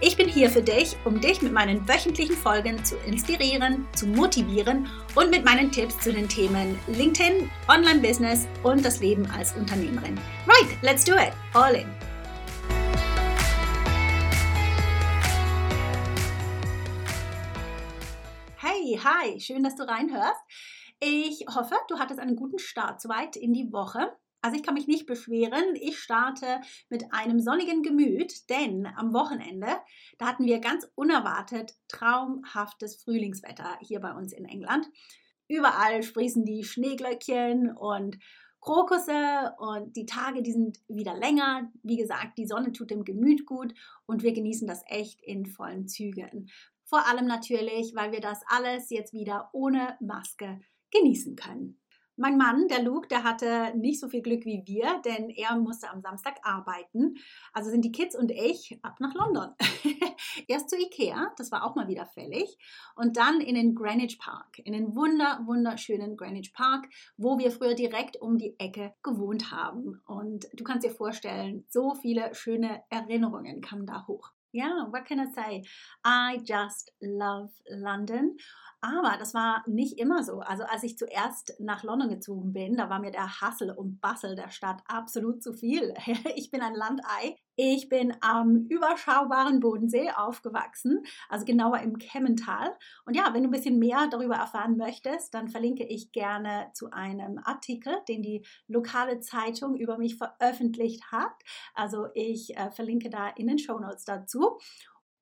Ich bin hier für dich, um dich mit meinen wöchentlichen Folgen zu inspirieren, zu motivieren und mit meinen Tipps zu den Themen LinkedIn, Online-Business und das Leben als Unternehmerin. Right, let's do it. All in. Hey, hi, schön, dass du reinhörst. Ich hoffe, du hattest einen guten Start soweit in die Woche. Also ich kann mich nicht beschweren. Ich starte mit einem sonnigen Gemüt, denn am Wochenende, da hatten wir ganz unerwartet traumhaftes Frühlingswetter hier bei uns in England. Überall sprießen die Schneeglöckchen und Krokusse und die Tage, die sind wieder länger. Wie gesagt, die Sonne tut dem Gemüt gut und wir genießen das echt in vollen Zügen. Vor allem natürlich, weil wir das alles jetzt wieder ohne Maske genießen können. Mein Mann, der Luke, der hatte nicht so viel Glück wie wir, denn er musste am Samstag arbeiten. Also sind die Kids und ich ab nach London. Erst zu Ikea, das war auch mal wieder fällig, und dann in den Greenwich Park, in den wunder, wunderschönen Greenwich Park, wo wir früher direkt um die Ecke gewohnt haben. Und du kannst dir vorstellen, so viele schöne Erinnerungen kamen da hoch. Ja, yeah, what can I say? I just love London. Aber das war nicht immer so. Also als ich zuerst nach London gezogen bin, da war mir der Hassel und Bassel der Stadt absolut zu viel. Ich bin ein Landei. Ich bin am überschaubaren Bodensee aufgewachsen, also genauer im Kemmental. Und ja, wenn du ein bisschen mehr darüber erfahren möchtest, dann verlinke ich gerne zu einem Artikel, den die lokale Zeitung über mich veröffentlicht hat. Also ich äh, verlinke da in den Show Notes dazu.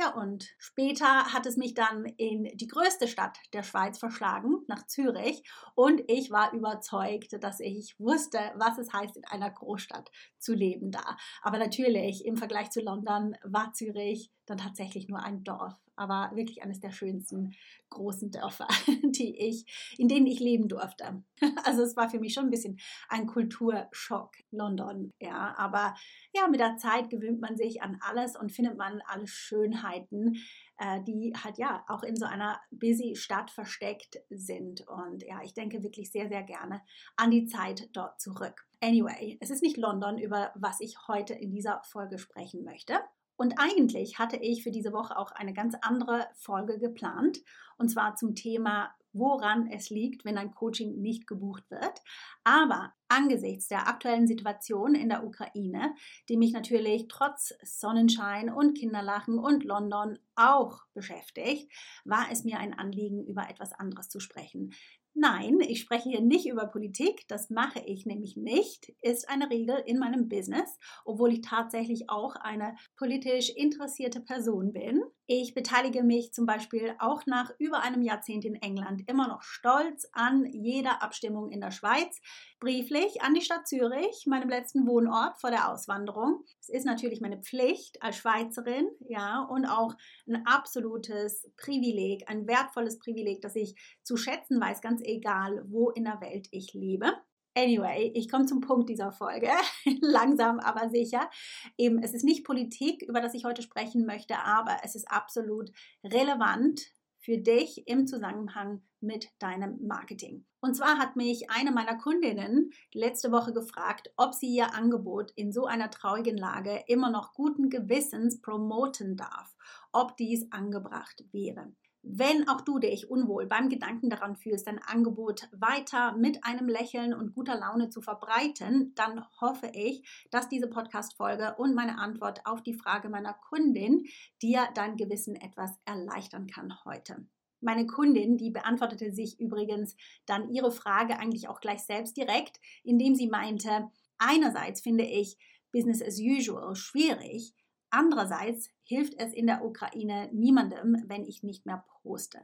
Ja, und später hat es mich dann in die größte Stadt der Schweiz verschlagen, nach Zürich. Und ich war überzeugt, dass ich wusste, was es heißt, in einer Großstadt zu leben da. Aber natürlich, im Vergleich zu London war Zürich dann tatsächlich nur ein Dorf aber wirklich eines der schönsten großen Dörfer, die ich, in denen ich leben durfte. Also es war für mich schon ein bisschen ein Kulturschock, London, ja. Aber ja, mit der Zeit gewöhnt man sich an alles und findet man alle Schönheiten, äh, die halt ja auch in so einer busy Stadt versteckt sind. Und ja, ich denke wirklich sehr, sehr gerne an die Zeit dort zurück. Anyway, es ist nicht London, über was ich heute in dieser Folge sprechen möchte. Und eigentlich hatte ich für diese Woche auch eine ganz andere Folge geplant, und zwar zum Thema, woran es liegt, wenn ein Coaching nicht gebucht wird. Aber angesichts der aktuellen Situation in der Ukraine, die mich natürlich trotz Sonnenschein und Kinderlachen und London auch beschäftigt, war es mir ein Anliegen, über etwas anderes zu sprechen. Nein, ich spreche hier nicht über Politik, das mache ich nämlich nicht, ist eine Regel in meinem Business, obwohl ich tatsächlich auch eine politisch interessierte Person bin. Ich beteilige mich zum Beispiel auch nach über einem Jahrzehnt in England immer noch stolz an jeder Abstimmung in der Schweiz, brieflich an die Stadt Zürich, meinem letzten Wohnort vor der Auswanderung. Es ist natürlich meine Pflicht als Schweizerin, ja, und auch ein absolutes Privileg, ein wertvolles Privileg, das ich zu schätzen weiß, ganz egal, wo in der Welt ich lebe. Anyway, ich komme zum Punkt dieser Folge, langsam aber sicher. Eben, es ist nicht Politik, über das ich heute sprechen möchte, aber es ist absolut relevant für dich im Zusammenhang mit deinem Marketing. Und zwar hat mich eine meiner Kundinnen letzte Woche gefragt, ob sie ihr Angebot in so einer traurigen Lage immer noch guten Gewissens promoten darf, ob dies angebracht wäre. Wenn auch du dich unwohl beim Gedanken daran fühlst, dein Angebot weiter mit einem Lächeln und guter Laune zu verbreiten, dann hoffe ich, dass diese Podcast-Folge und meine Antwort auf die Frage meiner Kundin dir dein Gewissen etwas erleichtern kann heute. Meine Kundin, die beantwortete sich übrigens dann ihre Frage eigentlich auch gleich selbst direkt, indem sie meinte, einerseits finde ich Business as usual schwierig, andererseits hilft es in der Ukraine niemandem, wenn ich nicht mehr poste.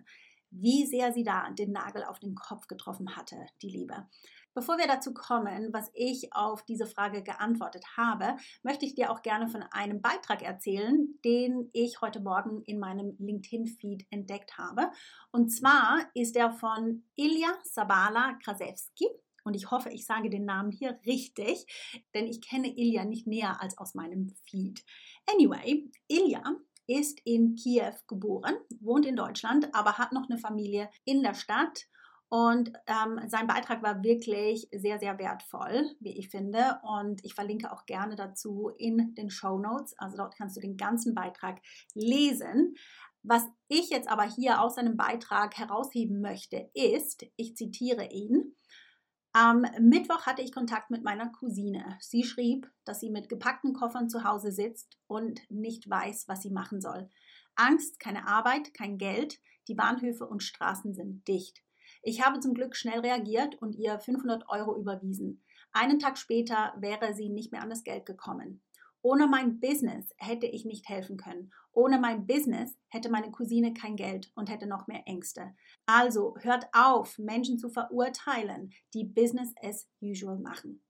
Wie sehr sie da den Nagel auf den Kopf getroffen hatte, die Liebe. Bevor wir dazu kommen, was ich auf diese Frage geantwortet habe, möchte ich dir auch gerne von einem Beitrag erzählen, den ich heute Morgen in meinem LinkedIn-Feed entdeckt habe. Und zwar ist er von Ilya Sabala Krasewski. Und ich hoffe, ich sage den Namen hier richtig, denn ich kenne Ilya nicht näher als aus meinem Feed. Anyway, Ilya ist in Kiew geboren, wohnt in Deutschland, aber hat noch eine Familie in der Stadt und ähm, sein Beitrag war wirklich sehr, sehr wertvoll, wie ich finde. Und ich verlinke auch gerne dazu in den Show Notes. Also dort kannst du den ganzen Beitrag lesen. Was ich jetzt aber hier aus seinem Beitrag herausheben möchte, ist, ich zitiere ihn, am Mittwoch hatte ich Kontakt mit meiner Cousine. Sie schrieb, dass sie mit gepackten Koffern zu Hause sitzt und nicht weiß, was sie machen soll. Angst, keine Arbeit, kein Geld, die Bahnhöfe und Straßen sind dicht. Ich habe zum Glück schnell reagiert und ihr 500 Euro überwiesen. Einen Tag später wäre sie nicht mehr an das Geld gekommen. Ohne mein Business hätte ich nicht helfen können. Ohne mein Business hätte meine Cousine kein Geld und hätte noch mehr Ängste. Also hört auf, Menschen zu verurteilen, die Business as usual machen.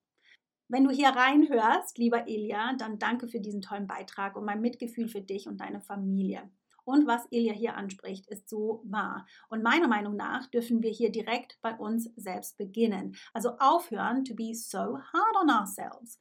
Wenn du hier reinhörst, lieber Ilja, dann danke für diesen tollen Beitrag und mein Mitgefühl für dich und deine Familie. Und was Ilja hier anspricht, ist so wahr. Und meiner Meinung nach dürfen wir hier direkt bei uns selbst beginnen. Also aufhören to be so hard on ourselves.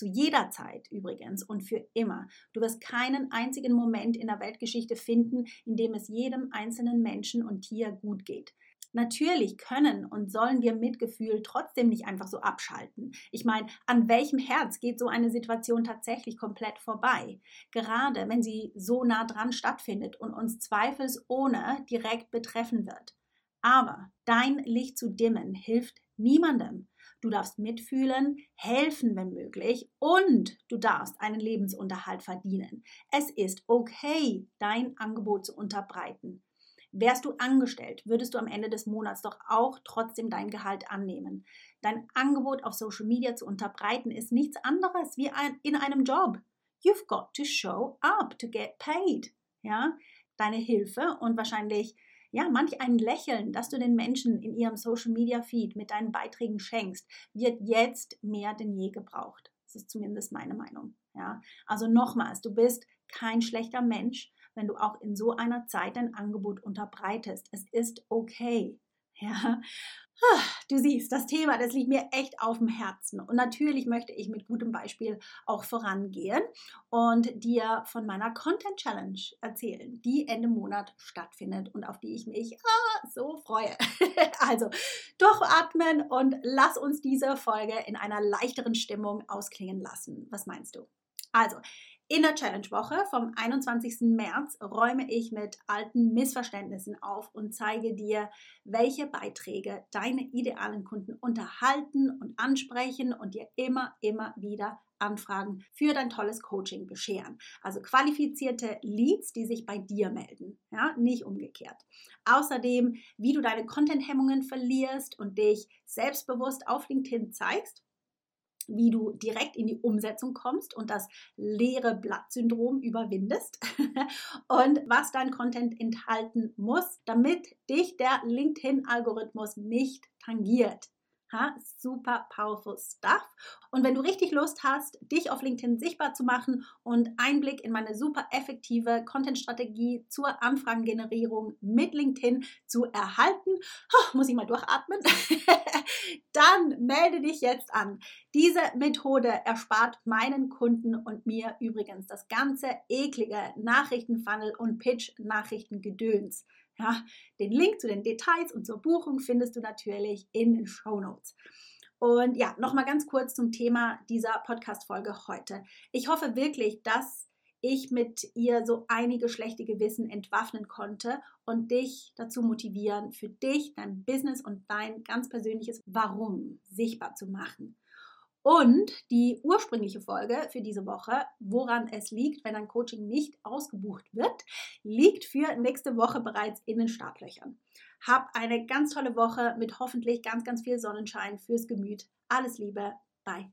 Zu jeder Zeit übrigens und für immer. Du wirst keinen einzigen Moment in der Weltgeschichte finden, in dem es jedem einzelnen Menschen und Tier gut geht. Natürlich können und sollen wir Mitgefühl trotzdem nicht einfach so abschalten. Ich meine, an welchem Herz geht so eine Situation tatsächlich komplett vorbei? Gerade wenn sie so nah dran stattfindet und uns zweifelsohne direkt betreffen wird. Aber dein Licht zu dimmen hilft niemandem. Du darfst mitfühlen, helfen, wenn möglich, und du darfst einen Lebensunterhalt verdienen. Es ist okay, dein Angebot zu unterbreiten. Wärst du angestellt, würdest du am Ende des Monats doch auch trotzdem dein Gehalt annehmen. Dein Angebot auf Social Media zu unterbreiten ist nichts anderes wie ein, in einem Job. You've got to show up to get paid. Ja, deine Hilfe und wahrscheinlich ja, manch ein Lächeln, das du den Menschen in ihrem Social Media Feed mit deinen Beiträgen schenkst, wird jetzt mehr denn je gebraucht. Das ist zumindest meine Meinung. Ja, also nochmals, du bist kein schlechter Mensch, wenn du auch in so einer Zeit dein Angebot unterbreitest. Es ist okay. Ja, Du siehst, das Thema, das liegt mir echt auf dem Herzen. Und natürlich möchte ich mit gutem Beispiel auch vorangehen und dir von meiner Content Challenge erzählen, die Ende Monat stattfindet und auf die ich mich ah, so freue. also durchatmen und lass uns diese Folge in einer leichteren Stimmung ausklingen lassen. Was meinst du? Also, in der Challenge-Woche vom 21. März räume ich mit alten Missverständnissen auf und zeige dir, welche Beiträge deine idealen Kunden unterhalten und ansprechen und dir immer, immer wieder Anfragen für dein tolles Coaching bescheren. Also qualifizierte Leads, die sich bei dir melden, ja, nicht umgekehrt. Außerdem, wie du deine Content-Hemmungen verlierst und dich selbstbewusst auf LinkedIn zeigst wie du direkt in die Umsetzung kommst und das leere Blatt-Syndrom überwindest und was dein Content enthalten muss, damit dich der LinkedIn-Algorithmus nicht tangiert. Ha, super powerful stuff. Und wenn du richtig Lust hast, dich auf LinkedIn sichtbar zu machen und Einblick in meine super effektive Content-Strategie zur Anfragengenerierung mit LinkedIn zu erhalten, oh, muss ich mal durchatmen, dann melde dich jetzt an. Diese Methode erspart meinen Kunden und mir übrigens das ganze eklige Nachrichtenfunnel und Pitch-Nachrichtengedöns. Ja, den Link zu den Details und zur Buchung findest du natürlich in den Show Notes. Und ja, nochmal ganz kurz zum Thema dieser Podcast-Folge heute. Ich hoffe wirklich, dass ich mit ihr so einige schlechte Gewissen entwaffnen konnte und dich dazu motivieren, für dich, dein Business und dein ganz persönliches Warum sichtbar zu machen. Und die ursprüngliche Folge für diese Woche, woran es liegt, wenn ein Coaching nicht ausgebucht wird, liegt für nächste Woche bereits in den Startlöchern. Hab eine ganz tolle Woche mit hoffentlich ganz, ganz viel Sonnenschein fürs Gemüt. Alles Liebe. Bye.